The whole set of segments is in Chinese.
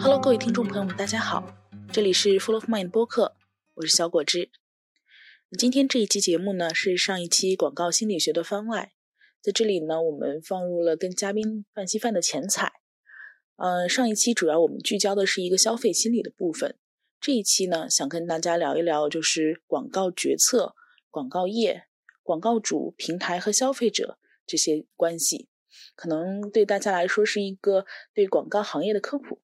Hello，各位听众朋友们，大家好，这里是 Full of Mind 播客，我是小果汁。今天这一期节目呢，是上一期广告心理学的番外，在这里呢，我们放入了跟嘉宾范希范的前采。呃，上一期主要我们聚焦的是一个消费心理的部分，这一期呢，想跟大家聊一聊，就是广告决策、广告业、广告主、平台和消费者这些关系。可能对大家来说是一个对广告行业的科普，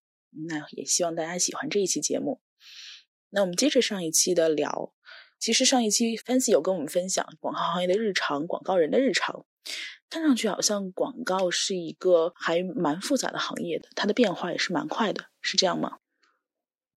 那也希望大家喜欢这一期节目。那我们接着上一期的聊，其实上一期 Fancy 有跟我们分享广告行业的日常，广告人的日常，看上去好像广告是一个还蛮复杂的行业的，它的变化也是蛮快的，是这样吗？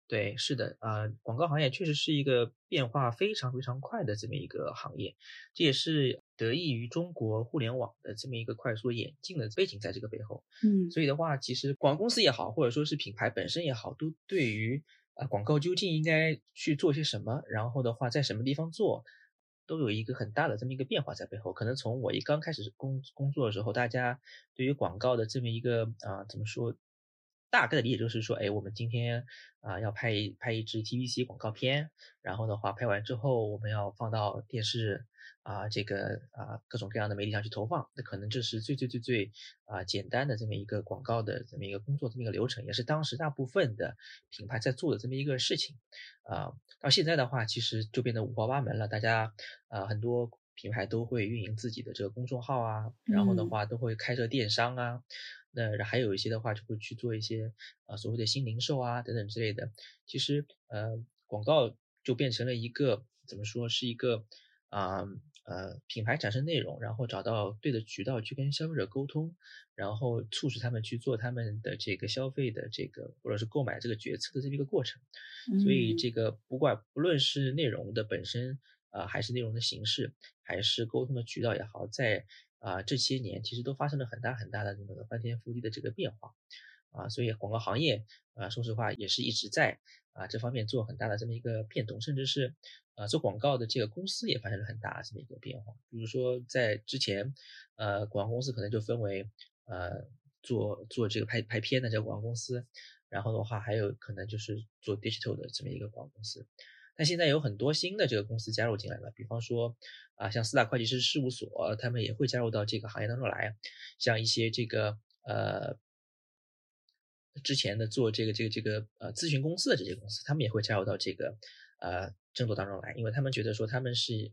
对，是的，啊，广告行业确实是一个变化非常非常快的这么一个行业，这也是得益于中国互联网的这么一个快速演进的背景在这个背后。嗯，所以的话，其实广告公司也好，或者说是品牌本身也好，都对于啊广告究竟应该去做些什么，然后的话在什么地方做，都有一个很大的这么一个变化在背后。可能从我一刚开始工工作的时候，大家对于广告的这么一个啊怎么说？大概的理解就是说，哎，我们今天啊要拍一拍一支 TVC 广告片，然后的话拍完之后，我们要放到电视啊这个啊各种各样的媒体上去投放，那可能这是最最最最啊简单的这么一个广告的这么一个工作这么一个流程，也是当时大部分的品牌在做的这么一个事情啊。到现在的话，其实就变得五花八门了，大家啊很多品牌都会运营自己的这个公众号啊，然后的话都会开设电商啊。那还有一些的话，就会去做一些啊所谓的新零售啊等等之类的。其实呃广告就变成了一个怎么说是一个啊呃品牌产生内容，然后找到对的渠道去跟消费者沟通，然后促使他们去做他们的这个消费的这个或者是购买这个决策的这么一个过程。所以这个不管不论是内容的本身啊，还是内容的形式，还是沟通的渠道也好，在啊，这些年其实都发生了很大很大的这个翻天覆地的这个变化，啊，所以广告行业啊，说实话也是一直在啊这方面做很大的这么一个变动，甚至是啊做广告的这个公司也发生了很大的这么一个变化。比如说在之前，呃，广告公司可能就分为呃做做这个拍拍片的这个广告公司，然后的话还有可能就是做 digital 的这么一个广告公司。但现在有很多新的这个公司加入进来了，比方说啊，像四大会计师事务所，他们也会加入到这个行业当中来。像一些这个呃之前的做这个这个这个呃咨询公司的这些公司，他们也会加入到这个呃争夺当中来，因为他们觉得说他们是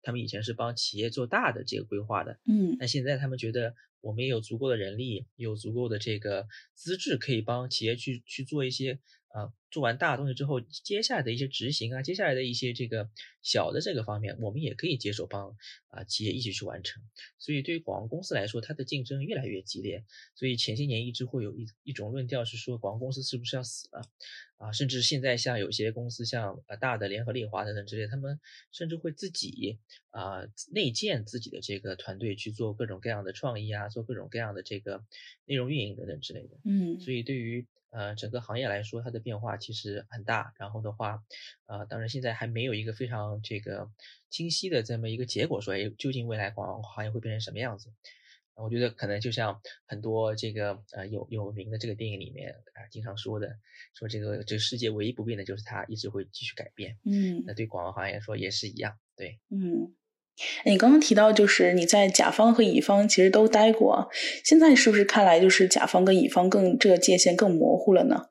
他们以前是帮企业做大的这个规划的，嗯，那现在他们觉得我们也有足够的人力，有足够的这个资质，可以帮企业去去做一些。啊，做完大东西之后，接下来的一些执行啊，接下来的一些这个小的这个方面，我们也可以接手帮啊企业一起去完成。所以对于广告公司来说，它的竞争越来越激烈。所以前些年一直会有一一种论调是说，广告公司是不是要死了？啊，甚至现在像有些公司，像呃大的联合利华等等之类，他们甚至会自己啊内建自己的这个团队去做各种各样的创意啊，做各种各样的这个内容运营等等之类的。嗯，所以对于呃，整个行业来说，它的变化其实很大。然后的话，呃，当然现在还没有一个非常这个清晰的这么一个结果，说，哎，究竟未来广告行业会变成什么样子？我觉得可能就像很多这个呃有有名的这个电影里面啊经常说的，说这个这个世界唯一不变的就是它一直会继续改变。嗯，那对广告行业来说也是一样。对，嗯。你刚刚提到，就是你在甲方和乙方其实都待过，现在是不是看来就是甲方跟乙方更这个界限更模糊了呢？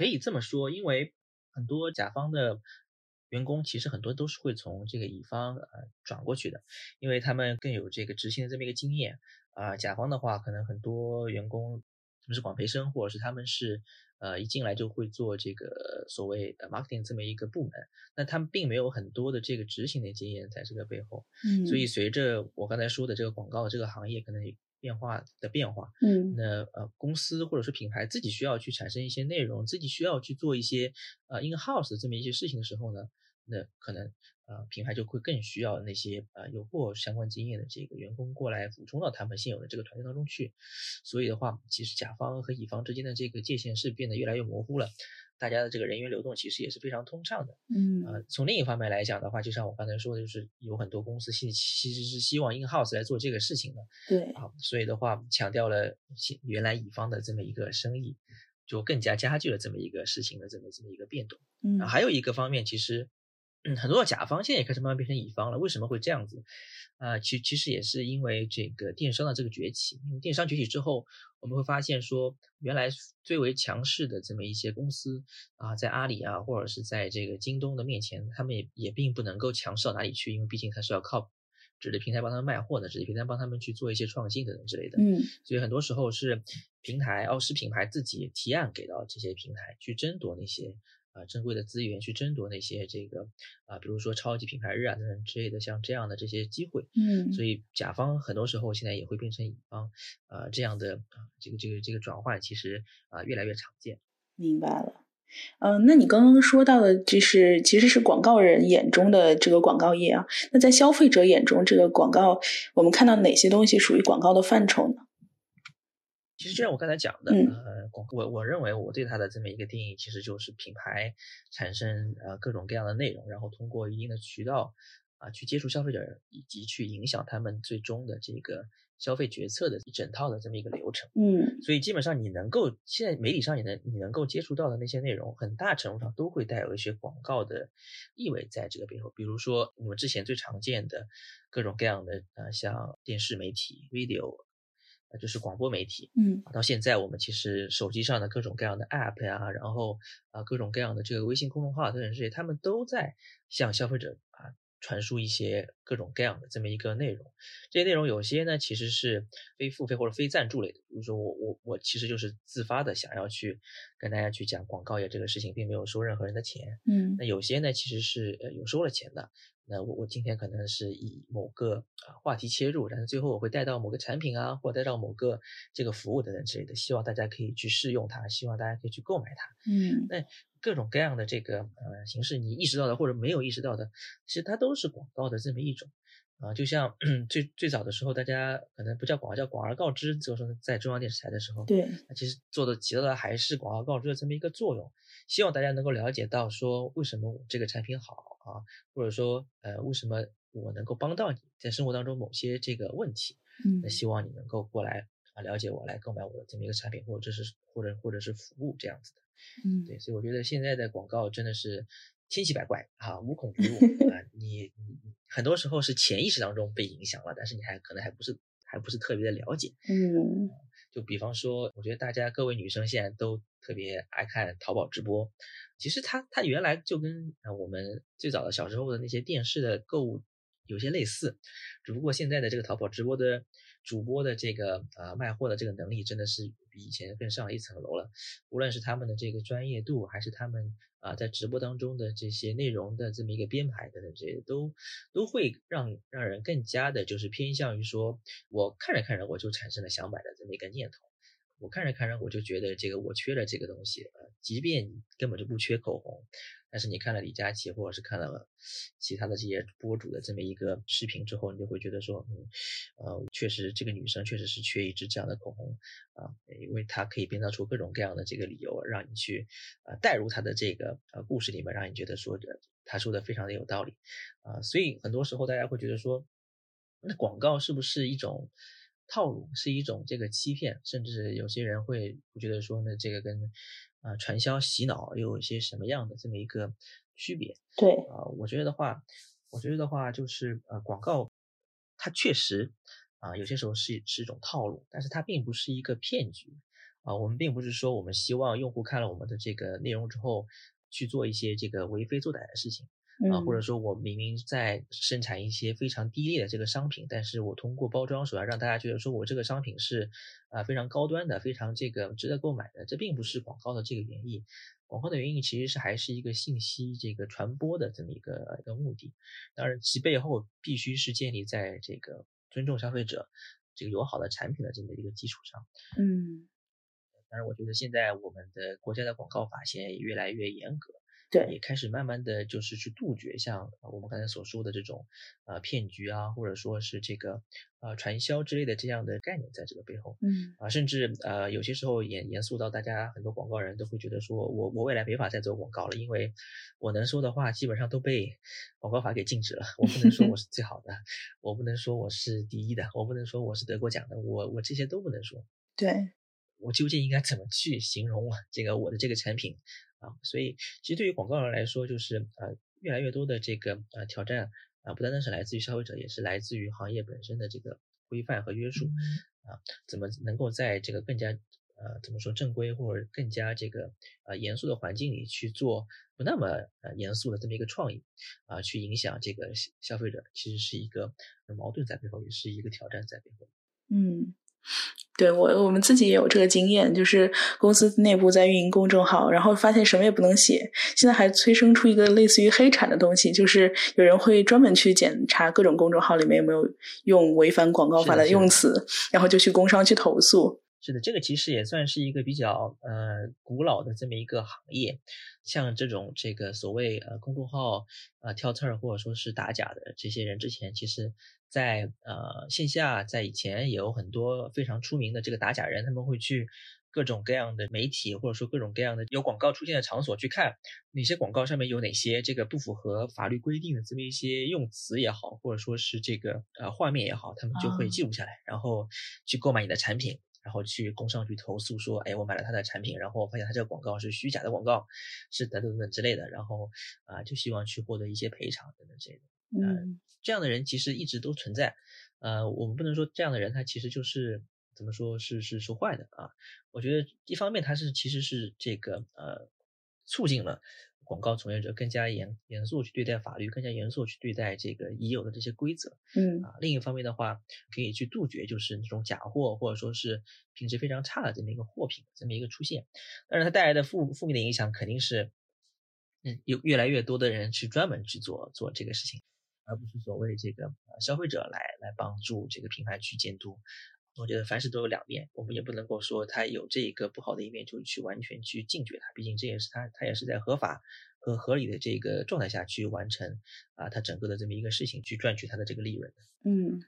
可以这么说，因为很多甲方的员工其实很多都是会从这个乙方呃转过去的，因为他们更有这个执行的这么一个经验啊。甲方的话，可能很多员工他们是广培生，或者是他们是。呃，一进来就会做这个所谓的 marketing 这么一个部门，那他们并没有很多的这个执行的经验在这个背后，嗯，所以随着我刚才说的这个广告这个行业可能变化的变化，嗯，那呃公司或者是品牌自己需要去产生一些内容，自己需要去做一些呃 in house 这么一些事情的时候呢，那可能。呃，品牌就会更需要那些呃有过相关经验的这个员工过来补充到他们现有的这个团队当中去。所以的话，其实甲方和乙方之间的这个界限是变得越来越模糊了。大家的这个人员流动其实也是非常通畅的。嗯，呃，从另一方面来讲的话，就像我刚才说的，就是有很多公司其其实是希望 in house 来做这个事情的。对啊，所以的话强调了原来乙方的这么一个生意。就更加加剧了这么一个事情的这么这么一个变动。嗯，还有一个方面，其实。嗯，很多的甲方现在也开始慢慢变成乙方了。为什么会这样子？啊，其其实也是因为这个电商的这个崛起。因为电商崛起之后，我们会发现说，原来最为强势的这么一些公司啊，在阿里啊，或者是在这个京东的面前，他们也也并不能够强势到哪里去，因为毕竟它是要靠指的平台帮他们卖货的，指的平台帮他们去做一些创新等等之类的。嗯，所以很多时候是平台哦，是品牌自己提案给到这些平台去争夺那些。啊，珍贵的资源去争夺那些这个啊，比如说超级品牌日啊等等之类的，像这样的这些机会，嗯，所以甲方很多时候现在也会变成乙方，啊，这样的啊，这个这个这个转换其实啊越来越常见。明白了，嗯，那你刚刚说到的，就是其实是广告人眼中的这个广告业啊，那在消费者眼中，这个广告我们看到哪些东西属于广告的范畴呢？其实就像我刚才讲的，呃，广我我认为我对它的这么一个定义，其实就是品牌产生呃各种各样的内容，然后通过一定的渠道啊去接触消费者，以及去影响他们最终的这个消费决策的一整套的这么一个流程。嗯，所以基本上你能够现在媒体上你能你能够接触到的那些内容，很大程度上都会带有一些广告的意味在这个背后。比如说我们之前最常见的各种各样的呃像电视媒体 video。就是广播媒体，嗯，到现在我们其实手机上的各种各样的 App 呀，然后啊各种各样的这个微信公众号等等这些，他们都在向消费者啊传输一些各种各样的这么一个内容。这些内容有些呢其实是非付费或者非赞助类的，比如说我我我其实就是自发的想要去跟大家去讲广告业这个事情，并没有收任何人的钱，嗯，那有些呢其实是呃有收了钱的。那我我今天可能是以某个啊话题切入，但是最后我会带到某个产品啊，或带到某个这个服务等等之类的，希望大家可以去试用它，希望大家可以去购买它。嗯，那各种各样的这个呃形式，你意识到的或者没有意识到的，其实它都是广告的这么一种啊。就像 最最早的时候，大家可能不叫广告，叫广而告之，就是在中央电视台的时候，对，那其实做的起到的还是广而告之的这么一个作用，希望大家能够了解到说为什么我这个产品好。啊，或者说，呃，为什么我能够帮到你在生活当中某些这个问题？嗯，那希望你能够过来啊，了解我，来购买我的这么一个产品，或者这是或者或者是服务这样子的。嗯，对，所以我觉得现在的广告真的是千奇百怪啊，无孔不入啊。你你很多时候是潜意识当中被影响了，但是你还可能还不是还不是特别的了解。嗯，就比方说，我觉得大家各位女生现在都特别爱看淘宝直播。其实它它原来就跟啊我们最早的小时候的那些电视的购物有些类似，只不过现在的这个淘宝直播的主播的这个啊卖货的这个能力真的是比以前更上了一层楼了。无论是他们的这个专业度，还是他们啊在直播当中的这些内容的这么一个编排等等这些，都都会让让人更加的就是偏向于说，我看着看着我就产生了想买的这么一个念头。我看着看着，我就觉得这个我缺了这个东西，即便你根本就不缺口红，但是你看了李佳琦或者是看了其他的这些博主的这么一个视频之后，你就会觉得说，嗯，呃，确实这个女生确实是缺一支这样的口红啊，因为她可以编造出各种各样的这个理由，让你去啊带入她的这个呃故事里面，让你觉得说的她说的非常的有道理啊，所以很多时候大家会觉得说，那广告是不是一种？套路是一种这个欺骗，甚至有些人会觉得说呢，这个跟啊传销洗脑又有一些什么样的这么一个区别？对啊，我觉得的话，我觉得的话就是呃广告，它确实啊有些时候是是一种套路，但是它并不是一个骗局啊。我们并不是说我们希望用户看了我们的这个内容之后去做一些这个为非作歹的事情。啊，或者说我明明在生产一些非常低劣的这个商品，但是我通过包装手段让大家觉得说我这个商品是啊非常高端的，非常这个值得购买的，这并不是广告的这个原意。广告的原因其实是还是一个信息这个传播的这么一个一个目的，当然其背后必须是建立在这个尊重消费者、这个友好的产品的这么一个基础上。嗯，当然，我觉得现在我们的国家的广告法现在也越来越严格。对，也开始慢慢的就是去杜绝像我们刚才所说的这种呃骗局啊，或者说是这个呃传销之类的这样的概念在这个背后，嗯啊，甚至呃有些时候严严肃到大家很多广告人都会觉得说我我未来没法再做广告了，因为我能说的话基本上都被广告法给禁止了，我不能说我是最好的，我不能说我是第一的，我不能说我是得过奖的，我我这些都不能说。对。我究竟应该怎么去形容这个我的这个产品啊？所以其实对于广告人来说，就是啊越来越多的这个呃挑战啊，不单单是来自于消费者，也是来自于行业本身的这个规范和约束啊，怎么能够在这个更加呃怎么说正规或者更加这个呃严肃的环境里去做不那么呃严肃的这么一个创意啊，去影响这个消费者，其实是一个矛盾在背后，也是一个挑战在背后。嗯。对我，我们自己也有这个经验，就是公司内部在运营公众号，然后发现什么也不能写，现在还催生出一个类似于黑产的东西，就是有人会专门去检查各种公众号里面有没有用违反广告法的用词，然后就去工商去投诉。是的，这个其实也算是一个比较呃古老的这么一个行业，像这种这个所谓呃公众号啊跳刺儿或者说是打假的这些人，之前其实。在呃线下，在以前也有很多非常出名的这个打假人，他们会去各种各样的媒体或者说各种各样的有广告出现的场所去看哪些广告上面有哪些这个不符合法律规定的这么一些用词也好，或者说是这个呃画面也好，他们就会记录下来，然后去购买你的产品，然后去工商局投诉说，哎，我买了他的产品，然后发现他这个广告是虚假的广告，是等等等等之类的，然后啊就希望去获得一些赔偿等等之类的。嗯，这样的人其实一直都存在，呃，我们不能说这样的人他其实就是怎么说是是是坏的啊。我觉得一方面他是其实是这个呃促进了广告从业者更加严严肃去对待法律，更加严肃去对待这个已有的这些规则。嗯啊，另一方面的话，可以去杜绝就是那种假货或者说是品质非常差的这么一个货品这么一个出现。但是它带来的负负面的影响肯定是，嗯，有越来越多的人去专门去做做这个事情。而不是所谓这个呃消费者来来帮助这个品牌去监督，我觉得凡事都有两面，我们也不能够说他有这个不好的一面就去完全去禁绝他，毕竟这也是他，他也是在合法和合理的这个状态下去完成啊他整个的这么一个事情，去赚取他的这个利润的。嗯。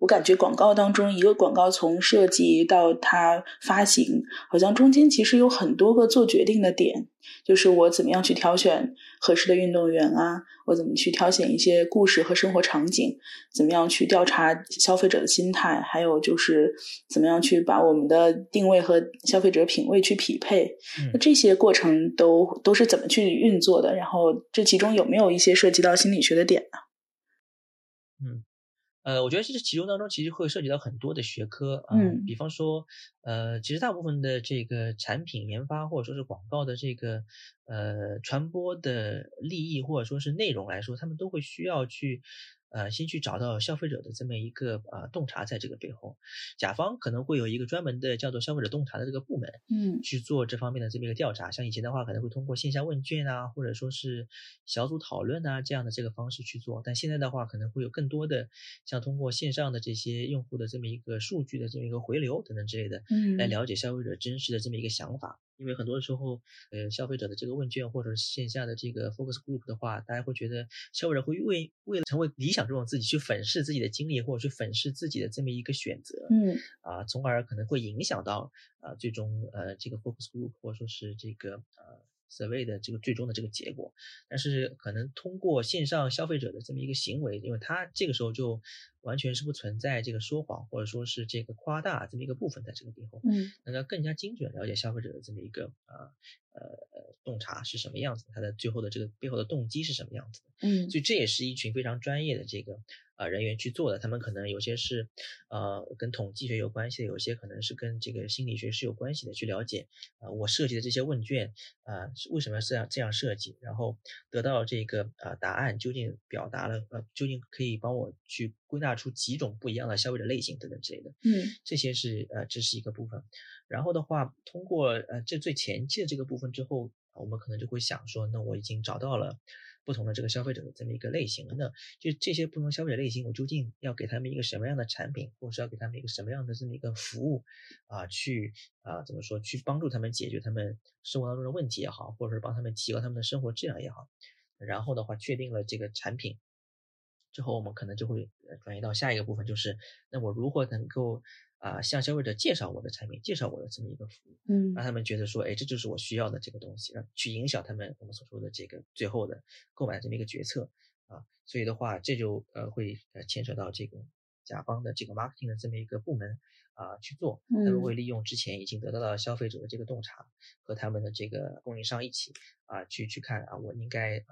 我感觉广告当中，一个广告从设计到它发行，好像中间其实有很多个做决定的点，就是我怎么样去挑选合适的运动员啊，我怎么去挑选一些故事和生活场景，怎么样去调查消费者的心态，还有就是怎么样去把我们的定位和消费者品味去匹配。那这些过程都都是怎么去运作的？然后这其中有没有一些涉及到心理学的点呢？嗯。呃，我觉得其实其中当中其实会涉及到很多的学科啊，比方说，呃，其实大部分的这个产品研发或者说是广告的这个呃传播的利益或者说是内容来说，他们都会需要去。呃，先去找到消费者的这么一个呃洞察，在这个背后，甲方可能会有一个专门的叫做消费者洞察的这个部门，嗯，去做这方面的这么一个调查。像以前的话，可能会通过线下问卷啊，或者说是小组讨论啊这样的这个方式去做。但现在的话，可能会有更多的像通过线上的这些用户的这么一个数据的这么一个回流等等之类的，嗯，来了解消费者真实的这么一个想法。因为很多时候，呃，消费者的这个问卷或者线下的这个 focus group 的话，大家会觉得消费者会为为了成为理想中的自己去粉饰自己的经历，或者去粉饰自己的这么一个选择，嗯，啊，从而可能会影响到啊最终呃这个 focus group 或者说是这个呃。所谓的这个最终的这个结果，但是可能通过线上消费者的这么一个行为，因为他这个时候就完全是不存在这个说谎或者说是这个夸大这么一个部分在这个背后，嗯，能够更加精准了解消费者的这么一个啊呃洞察是什么样子，他的最后的这个背后的动机是什么样子的，嗯，所以这也是一群非常专业的这个。啊，人员去做的，他们可能有些是，呃，跟统计学有关系的，有些可能是跟这个心理学是有关系的。去了解，啊，我设计的这些问卷，啊，是为什么这样这样设计，然后得到这个啊答案究竟表达了，呃，究竟可以帮我去归纳出几种不一样的消费者类型等等之类的。嗯，这些是呃，这是一个部分。然后的话，通过呃这最前期的这个部分之后，我们可能就会想说，那我已经找到了。不同的这个消费者的这么一个类型，那就这些不同消费者类型，我究竟要给他们一个什么样的产品，或者是要给他们一个什么样的这么一个服务啊？去啊怎么说？去帮助他们解决他们生活当中的问题也好，或者是帮他们提高他们的生活质量也好。然后的话，确定了这个产品之后，我们可能就会转移到下一个部分，就是那我如何能够。啊，向消费者介绍我的产品，介绍我的这么一个服务，嗯，让他们觉得说，哎，这就是我需要的这个东西，让去影响他们我们所说的这个最后的购买这么一个决策啊。所以的话，这就呃会呃牵扯到这个甲方的这个 marketing 的这么一个部门啊去做，他们会利用之前已经得到了消费者的这个洞察和他们的这个供应商一起啊去去看啊，我应该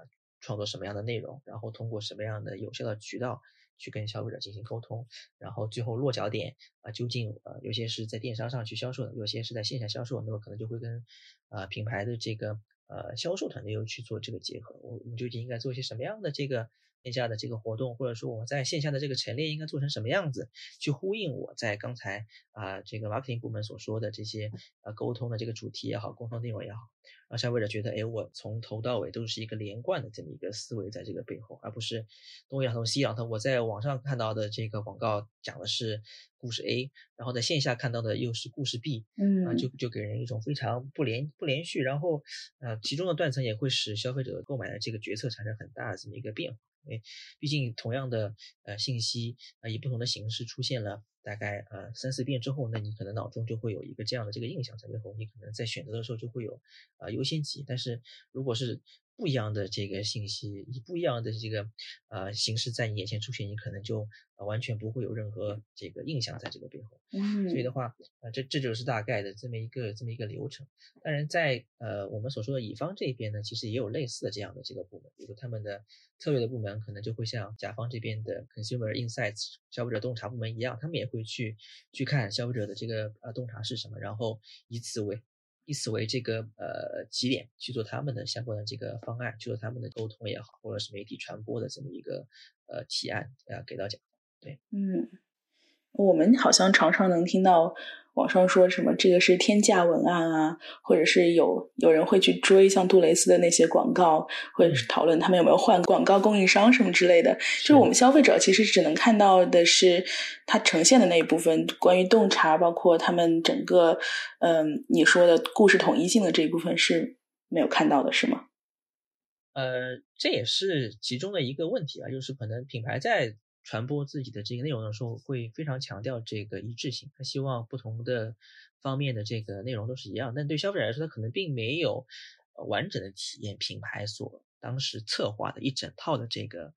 创作什么样的内容，然后通过什么样的有效的渠道。去跟消费者进行沟通，然后最后落脚点啊，究竟呃有些是在电商上去销售的，有些是在线下销售，那么可能就会跟啊品牌的这个呃销售团队又去做这个结合，我我们究竟应该做一些什么样的这个线下的这个活动，或者说我们在线下的这个陈列应该做成什么样子，去呼应我在刚才啊这个 marketing 部门所说的这些呃沟通的这个主题也好，沟通内容也好。让消费者觉得，哎，我从头到尾都是一个连贯的这么一个思维在这个背后，而不是东一榔头西一榔头。我在网上看到的这个广告讲的是故事 A，然后在线下看到的又是故事 B，嗯，啊，就就给人一种非常不连不连续，然后呃，其中的断层也会使消费者购买的这个决策产生很大的这么一个变化。因为毕竟同样的呃信息啊，以不同的形式出现了。大概呃三四遍之后，那你可能脑中就会有一个这样的这个印象在背后，你可能在选择的时候就会有啊优先级。但是如果是不一样的这个信息，以不一样的这个呃形式在你眼前出现，你可能就完全不会有任何这个印象在这个背后。嗯，所以的话，呃，这这就是大概的这么一个这么一个流程。当然，在呃我们所说的乙方这边呢，其实也有类似的这样的这个部门，比如他们的策略的部门可能就会像甲方这边的 consumer insights 消费者洞察部门一样，他们也会去去看消费者的这个呃洞察是什么，然后以此为。以此为这个呃起点去做他们的相关的这个方案，去做他们的沟通也好，或者是媒体传播的这么一个呃提案啊，给到讲。对，嗯，我们好像常常能听到。网上说什么这个是天价文案啊，或者是有有人会去追像杜蕾斯的那些广告，或者是讨论他们有没有换广告供应商什么之类的。就是我们消费者其实只能看到的是它呈现的那一部分，关于洞察，包括他们整个嗯你说的故事统一性的这一部分是没有看到的，是吗？呃，这也是其中的一个问题啊，就是可能品牌在。传播自己的这个内容的时候，会非常强调这个一致性。他希望不同的方面的这个内容都是一样，但对消费者来说，他可能并没有完整的体验品牌所当时策划的一整套的这个。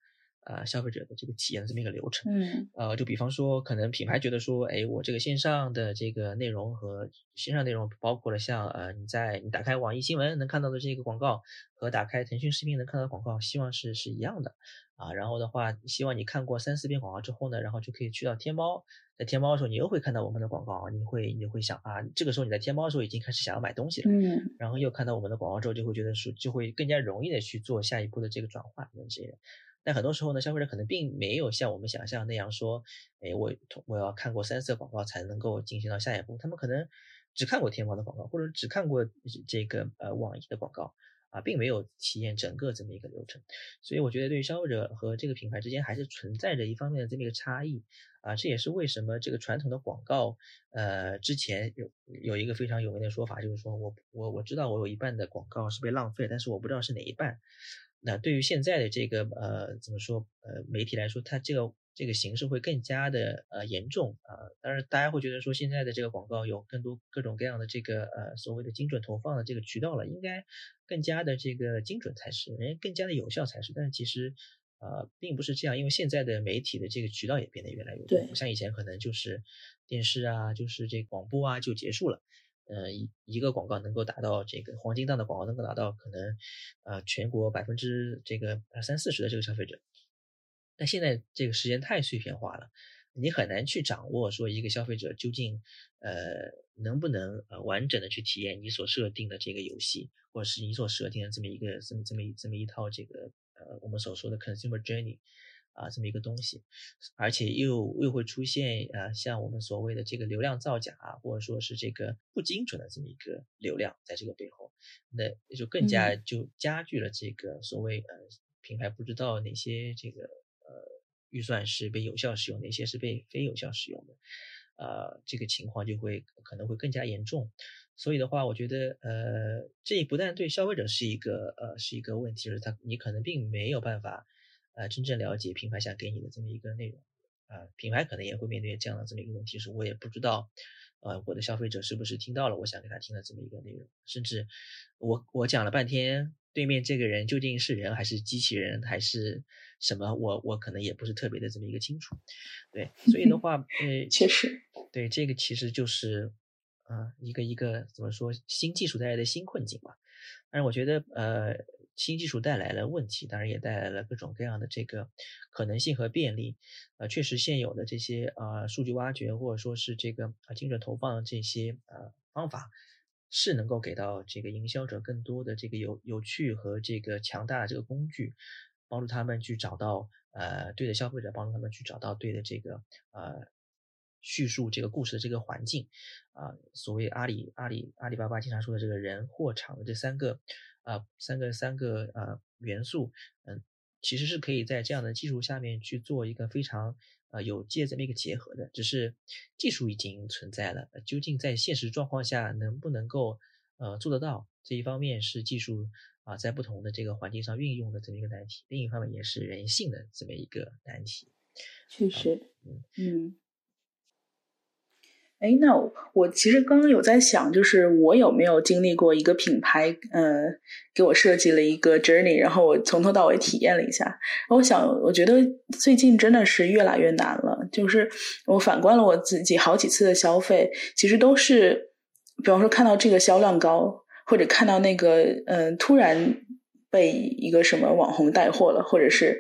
呃，消费者的这个体验的这么一个流程，嗯，呃，就比方说，可能品牌觉得说，哎，我这个线上的这个内容和线上内容，包括了像呃，你在你打开网易新闻能看到的这个广告，和打开腾讯视频能看到的广告，希望是是一样的，啊，然后的话，希望你看过三四遍广告之后呢，然后就可以去到天猫，在天猫的时候，你又会看到我们的广告，你会你会想啊，这个时候你在天猫的时候已经开始想要买东西了，嗯，然后又看到我们的广告之后，就会觉得说，就会更加容易的去做下一步的这个转换，这些。但很多时候呢，消费者可能并没有像我们想象那样说，哎，我我要看过三色广告才能够进行到下一步。他们可能只看过天猫的广告，或者只看过这个呃网易的广告啊，并没有体验整个这么一个流程。所以我觉得，对于消费者和这个品牌之间还是存在着一方面的这么一个差异啊。这也是为什么这个传统的广告，呃，之前有有一个非常有名的说法，就是说我我我知道我有一半的广告是被浪费，但是我不知道是哪一半。那对于现在的这个呃怎么说呃媒体来说，它这个这个形式会更加的呃严重啊。当然，大家会觉得说现在的这个广告有更多各种各样的这个呃所谓的精准投放的这个渠道了，应该更加的这个精准才是，人更加的有效才是。但是其实呃并不是这样，因为现在的媒体的这个渠道也变得越来越多，像以前可能就是电视啊，就是这广播啊就结束了。呃，一一个广告能够达到这个黄金档的广告，能够达到可能，呃，全国百分之这个三四十的这个消费者。但现在这个时间太碎片化了，你很难去掌握说一个消费者究竟呃能不能呃完整的去体验你所设定的这个游戏，或者是你所设定的这么一个这么这么一这么一套这个呃我们所说的 consumer journey。啊，这么一个东西，而且又又会出现呃，像我们所谓的这个流量造假啊，或者说是这个不精准的这么一个流量，在这个背后，那就更加就加剧了这个所谓呃品牌不知道哪些这个呃预算是被有效使用，哪些是被非有效使用的，呃，这个情况就会可能会更加严重。所以的话，我觉得呃，这不但对消费者是一个呃是一个问题，就是他你可能并没有办法。呃，真正了解品牌想给你的这么一个内容，啊，品牌可能也会面对这样的这么一个问题，是我也不知道，呃，我的消费者是不是听到了我想给他听的这么一个内容，甚至我我讲了半天，对面这个人究竟是人还是机器人，还是什么，我我可能也不是特别的这么一个清楚。对，所以的 话，呃，确实，对这个其实就是，啊，一个一个怎么说，新技术带来的新困境吧。但是我觉得，呃。新技术带来了问题，当然也带来了各种各样的这个可能性和便利。呃，确实现有的这些呃数据挖掘或者说是这个啊精准投放的这些呃方法，是能够给到这个营销者更多的这个有有趣和这个强大的这个工具，帮助他们去找到呃对的消费者，帮助他们去找到对的这个呃叙述这个故事的这个环境。啊，所谓阿里阿里阿里巴巴经常说的这个人货场的这三个。啊，三个三个呃元素，嗯，其实是可以在这样的技术下面去做一个非常呃有界这么一个结合的，只是技术已经存在了，究竟在现实状况下能不能够呃做得到，这一方面是技术啊在不同的这个环境上运用的这么一个难题，另一方面也是人性的这么一个难题。确实，嗯嗯。哎，那我其实刚刚有在想，就是我有没有经历过一个品牌，呃，给我设计了一个 journey，然后我从头到尾体验了一下。我想，我觉得最近真的是越来越难了。就是我反观了我自己好几次的消费，其实都是，比方说看到这个销量高，或者看到那个，嗯，突然。被一个什么网红带货了，或者是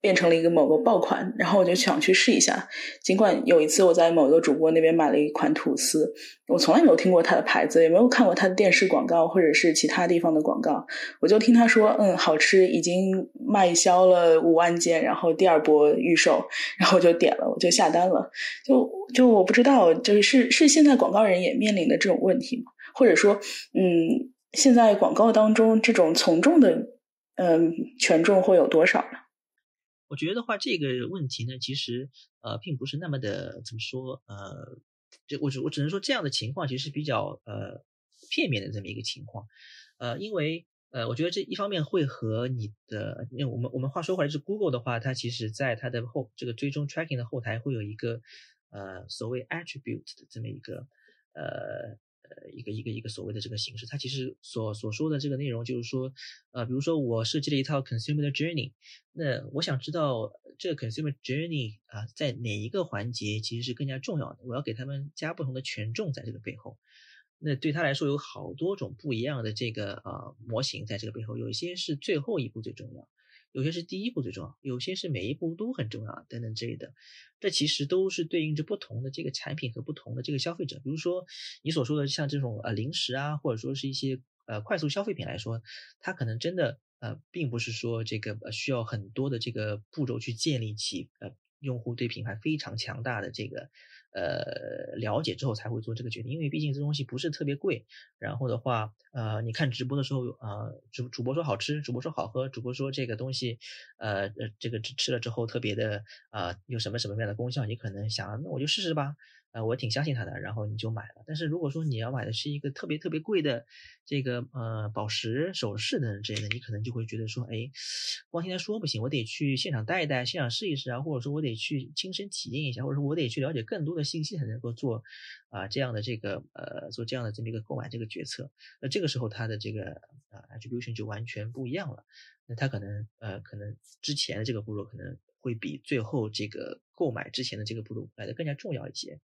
变成了一个某个爆款，然后我就想去试一下。尽管有一次我在某个主播那边买了一款吐司，我从来没有听过他的牌子，也没有看过他的电视广告或者是其他地方的广告，我就听他说，嗯，好吃，已经卖销了五万件，然后第二波预售，然后我就点了，我就下单了。就就我不知道，就是是现在广告人也面临的这种问题吗？或者说，嗯。现在广告当中这种从众的，嗯，权重会有多少呢？我觉得话，这个问题呢，其实呃，并不是那么的怎么说，呃，就我只我只能说这样的情况其实是比较呃片面的这么一个情况，呃，因为呃，我觉得这一方面会和你的，因为我们我们话说回来，是 Google 的话，它其实在它的后这个追踪 tracking 的后台会有一个呃所谓 attribute 的这么一个呃。呃，一个一个一个所谓的这个形式，它其实所所说的这个内容就是说，呃，比如说我设计了一套 consumer journey，那我想知道这个 consumer journey 啊，在哪一个环节其实是更加重要的，我要给他们加不同的权重在这个背后。那对他来说有好多种不一样的这个呃模型在这个背后，有一些是最后一步最重要。有些是第一步最重要，有些是每一步都很重要，等等之类的。这其实都是对应着不同的这个产品和不同的这个消费者。比如说你所说的像这种呃零食啊，或者说是一些呃快速消费品来说，它可能真的呃并不是说这个需要很多的这个步骤去建立起呃用户对品牌非常强大的这个。呃，了解之后才会做这个决定，因为毕竟这东西不是特别贵。然后的话，呃，你看直播的时候，呃，主主播说好吃，主播说好喝，主播说这个东西，呃呃，这个吃吃了之后特别的啊，有什么什么样的功效，你可能想，那我就试试吧。呃，我挺相信他的，然后你就买了。但是如果说你要买的是一个特别特别贵的这个呃宝石首饰等之类的，你可能就会觉得说，哎，光听他说不行，我得去现场戴一戴，现场试一试啊，或者说我得去亲身体验一下，或者说我得去了解更多的信息才能够做啊这样的这个呃做这样的这么一个购买这个决策。那这个时候他的这个啊 attribution 就完全不一样了。那他可能呃可能之前的这个步骤可能。会比最后这个购买之前的这个步骤来的更加重要一些，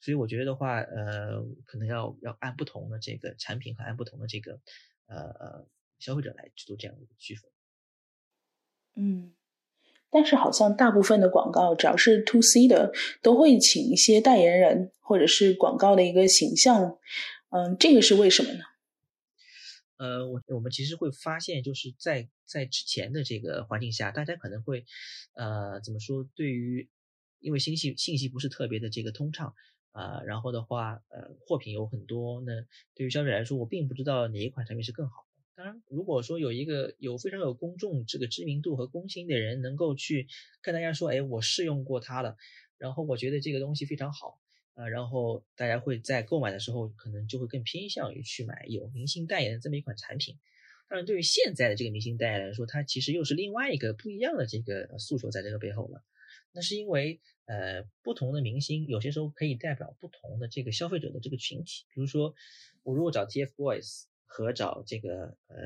所以我觉得的话，呃，可能要要按不同的这个产品和按不同的这个呃消费者来去做这样的一个区分。嗯，但是好像大部分的广告，只要是 to C 的，都会请一些代言人或者是广告的一个形象，嗯，这个是为什么呢？呃，我我们其实会发现，就是在在之前的这个环境下，大家可能会，呃，怎么说？对于，因为信息信息不是特别的这个通畅啊，然后的话，呃，货品有很多，那对于消费者来说，我并不知道哪一款产品是更好的。当然，如果说有一个有非常有公众这个知名度和公信力的人，能够去跟大家说，哎，我试用过它了，然后我觉得这个东西非常好。啊，然后大家会在购买的时候，可能就会更偏向于去买有明星代言的这么一款产品。当然，对于现在的这个明星代言来说，它其实又是另外一个不一样的这个诉求在这个背后了。那是因为，呃，不同的明星有些时候可以代表不同的这个消费者的这个群体。比如说，我如果找 TFBOYS，和找这个呃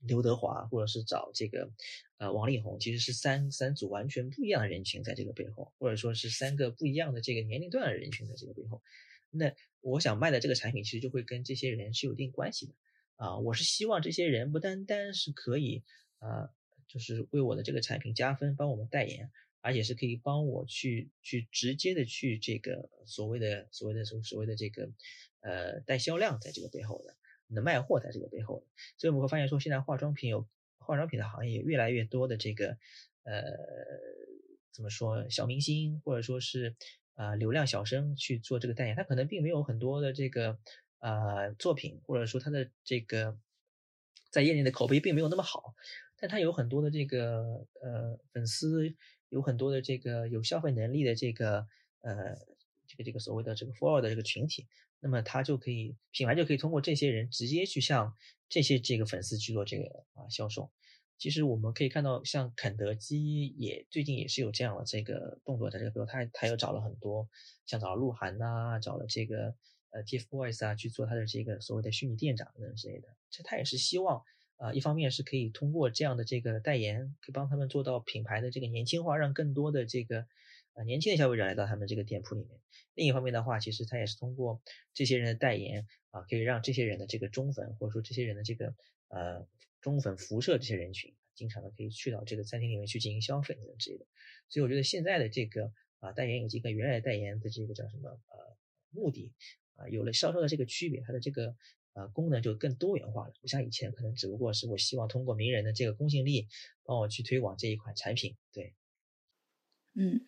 刘德华，或者是找这个呃王力宏，其实是三三组完全不一样的人群在这个背后，或者说是三个不一样的这个年龄段的人群在这个背后。那我想卖的这个产品，其实就会跟这些人是有一定关系的啊。我是希望这些人不单单是可以啊，就是为我的这个产品加分，帮我们代言。而且是可以帮我去去直接的去这个所谓的所谓的所所谓的这个呃带销量在这个背后的，的卖货在这个背后的，所以我们会发现说现在化妆品有化妆品的行业越来越多的这个呃怎么说小明星或者说是啊流量小生去做这个代言，他可能并没有很多的这个啊作品或者说他的这个在业内的口碑并没有那么好，但他有很多的这个呃粉丝。有很多的这个有消费能力的这个呃这个这个所谓的这个 follow 的这个群体，那么他就可以品牌就可以通过这些人直接去向这些这个粉丝去做这个啊销售。其实我们可以看到，像肯德基也最近也是有这样的这个动作在这个，比如他他又找了很多像找了鹿晗呐，找了这个呃 TFBOYS 啊去做他的这个所谓的虚拟店长等之类的，其实他也是希望。啊，一方面是可以通过这样的这个代言，可以帮他们做到品牌的这个年轻化，让更多的这个呃年轻的消费者来到他们这个店铺里面。另一方面的话，其实他也是通过这些人的代言啊，可以让这些人的这个忠粉或者说这些人的这个呃忠粉辐射这些人群，经常的可以去到这个餐厅里面去进行消费等之类的。所以我觉得现在的这个啊代言以及跟原来的代言的这个叫什么呃目的啊，有了稍稍的这个区别，它的这个。呃，功能就更多元化了，不像以前可能只不过是我希望通过名人的这个公信力帮我去推广这一款产品。对，嗯，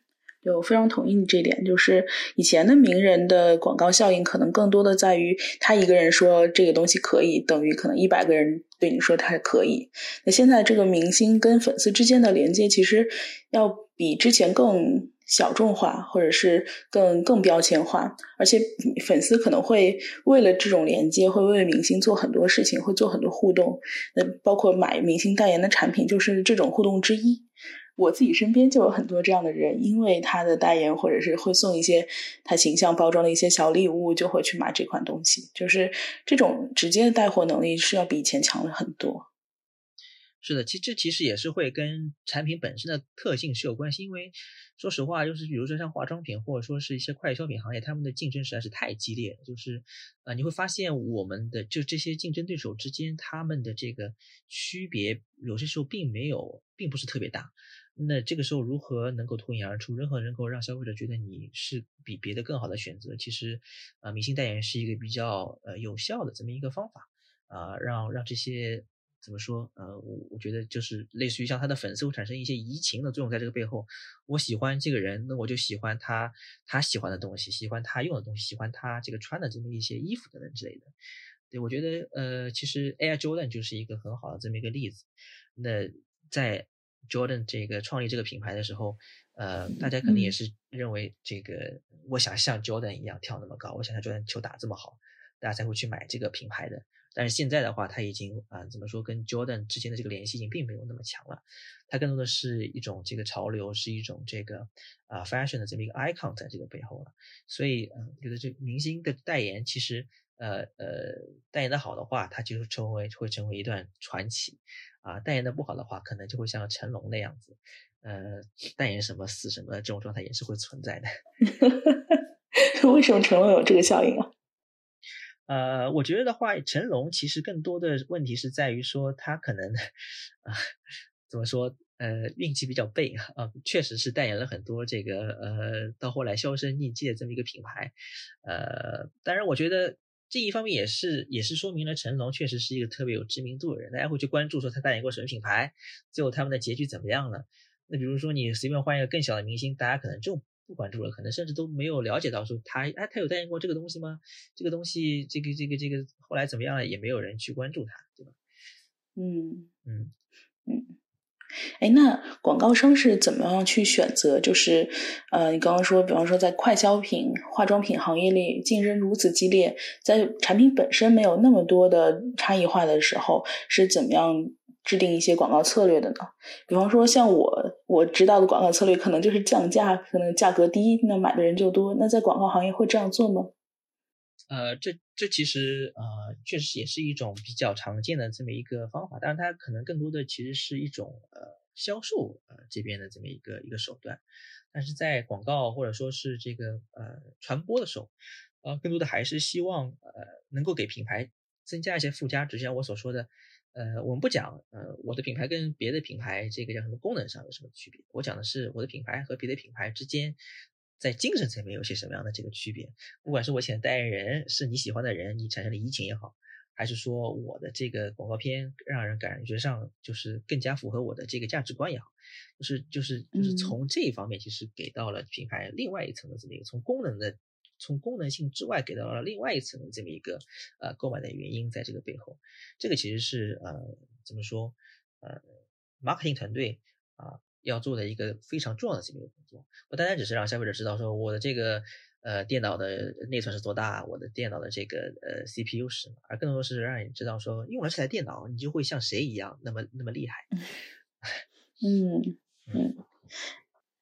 对我非常同意你这点，就是以前的名人的广告效应可能更多的在于他一个人说这个东西可以，等于可能一百个人对你说它可以。那现在这个明星跟粉丝之间的连接，其实要比之前更。小众化，或者是更更标签化，而且粉丝可能会为了这种连接，会为明星做很多事情，会做很多互动。那包括买明星代言的产品，就是这种互动之一。我自己身边就有很多这样的人，因为他的代言，或者是会送一些他形象包装的一些小礼物，就会去买这款东西。就是这种直接的带货能力是要比以前强了很多。是的，其实这其实也是会跟产品本身的特性是有关系，因为说实话，就是比如说像化妆品或者说是一些快消品行业，他们的竞争实在是太激烈。就是呃，你会发现我们的就这些竞争对手之间，他们的这个区别有些时候并没有，并不是特别大。那这个时候如何能够脱颖而出，如何能够让消费者觉得你是比别的更好的选择？其实，呃，明星代言是一个比较呃有效的这么一个方法啊，让让这些。怎么说？呃，我我觉得就是类似于像他的粉丝会产生一些移情的作用，在这个背后，我喜欢这个人，那我就喜欢他他喜欢的东西，喜欢他用的东西，喜欢他这个穿的这么一些衣服等等之类的。对我觉得，呃，其实 Air Jordan 就是一个很好的这么一个例子。那在 Jordan 这个创立这个品牌的时候，呃，大家肯定也是认为这个我想像 Jordan 一样跳那么高，我想像 Jordan 球打这么好，大家才会去买这个品牌的。但是现在的话，他已经啊，怎么说，跟 Jordan 之间的这个联系性并没有那么强了。它更多的是一种这个潮流，是一种这个啊 fashion 的这么一个 icon 在这个背后了。所以，嗯，觉得这明星的代言，其实呃呃，代言的好的话，它就成为会成为一段传奇啊；代言的不好的话，可能就会像成龙那样子，呃，代言什么死什么这种状态也是会存在的。为什么成龙有这个效应啊？呃，我觉得的话，成龙其实更多的问题是在于说他可能啊，怎么说？呃，运气比较背啊，确实是代言了很多这个呃，到后来销声匿迹的这么一个品牌。呃，当然，我觉得这一方面也是也是说明了成龙确实是一个特别有知名度的人，大家会去关注说他代言过什么品牌，最后他们的结局怎么样了。那比如说你随便换一个更小的明星，大家可能就。不关注了，可能甚至都没有了解到说他哎，他有代言过这个东西吗？这个东西，这个这个这个后来怎么样了？也没有人去关注他，对吧？嗯嗯嗯。哎，那广告商是怎么样去选择？就是呃，你刚刚说，比方说在快消品、化妆品行业里竞争如此激烈，在产品本身没有那么多的差异化的时候，是怎么样？制定一些广告策略的呢？比方说，像我我知道的广告策略，可能就是降价，可能价格低，那买的人就多。那在广告行业会这样做吗？呃，这这其实呃，确实也是一种比较常见的这么一个方法，但是它可能更多的其实是一种呃销售呃这边的这么一个一个手段，但是在广告或者说是这个呃传播的时候，呃更多的还是希望呃能够给品牌增加一些附加值，像我所说的。呃，我们不讲，呃，我的品牌跟别的品牌这个叫什么功能上有什么区别？我讲的是我的品牌和别的品牌之间，在精神层面有些什么样的这个区别？不管是我请的代言人是你喜欢的人，你产生了移情也好，还是说我的这个广告片让人感觉上就是更加符合我的这个价值观也好，就是就是就是从这一方面其实给到了品牌另外一层的这么一个从功能的。从功能性之外给到了另外一层的这么一个呃购买的原因，在这个背后，这个其实是呃怎么说呃 marketing 团队啊要做的一个非常重要的这么一个工作，不单单只是让消费者知道说我的这个呃电脑的内存是多大，我的电脑的这个呃 CPU 是什么，而更多是让你知道说用了这台电脑，你就会像谁一样那么那么厉害。嗯嗯。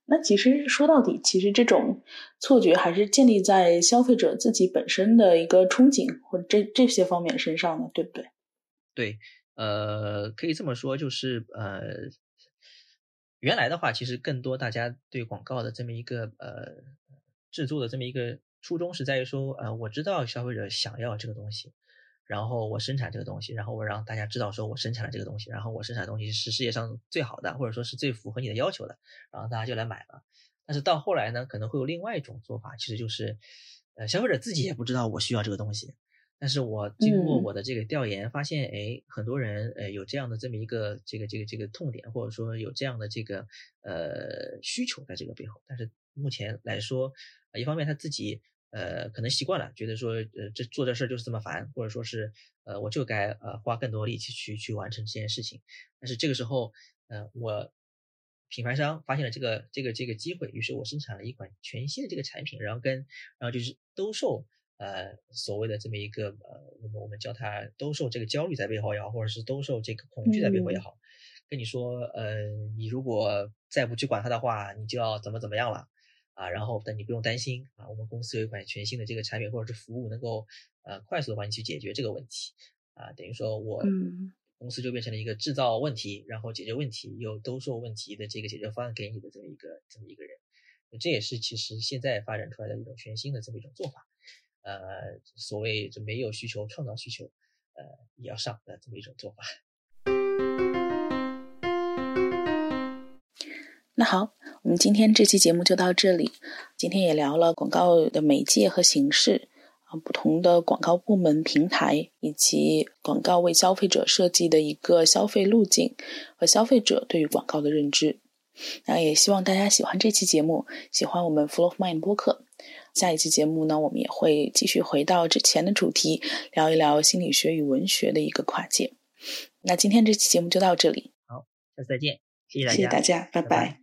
那其实说到底，其实这种错觉还是建立在消费者自己本身的一个憧憬或这这些方面身上的，对不对？对，呃，可以这么说，就是呃，原来的话，其实更多大家对广告的这么一个呃制作的这么一个初衷是在于说，呃，我知道消费者想要这个东西。然后我生产这个东西，然后我让大家知道说我生产了这个东西，然后我生产的东西是世界上最好的，或者说是最符合你的要求的，然后大家就来买了。但是到后来呢，可能会有另外一种做法，其实就是，呃，消费者自己也不知道我需要这个东西，但是我经过我的这个调研发现，哎，很多人呃有这样的这么一个这个这个这个痛点，或者说有这样的这个呃需求在这个背后，但是目前来说，一方面他自己。呃，可能习惯了，觉得说，呃，这做这事儿就是这么烦，或者说是，呃，我就该呃花更多力气去去完成这件事情。但是这个时候，呃，我品牌商发现了这个这个这个机会，于是我生产了一款全新的这个产品，然后跟然后就是兜售呃所谓的这么一个呃，我们我们叫它兜售这个焦虑在背后也好，或者是兜售这个恐惧在背后也好，跟你说，呃，你如果再不去管它的话，你就要怎么怎么样了。啊，然后但你不用担心啊，我们公司有一款全新的这个产品或者是服务，能够呃快速的帮你去解决这个问题啊，等于说我公司就变成了一个制造问题，然后解决问题又兜售问题的这个解决方案给你的这么一个这么一个人，这也是其实现在发展出来的一种全新的这么一种做法，呃，所谓就没有需求创造需求，呃，也要上的这么一种做法。那好，我们今天这期节目就到这里。今天也聊了广告的媒介和形式啊，不同的广告部门、平台，以及广告为消费者设计的一个消费路径和消费者对于广告的认知。那也希望大家喜欢这期节目，喜欢我们 Flow of Mind 播客。下一期节目呢，我们也会继续回到之前的主题，聊一聊心理学与文学的一个跨界。那今天这期节目就到这里，好，下次再见，谢谢大家，谢谢大家，拜拜。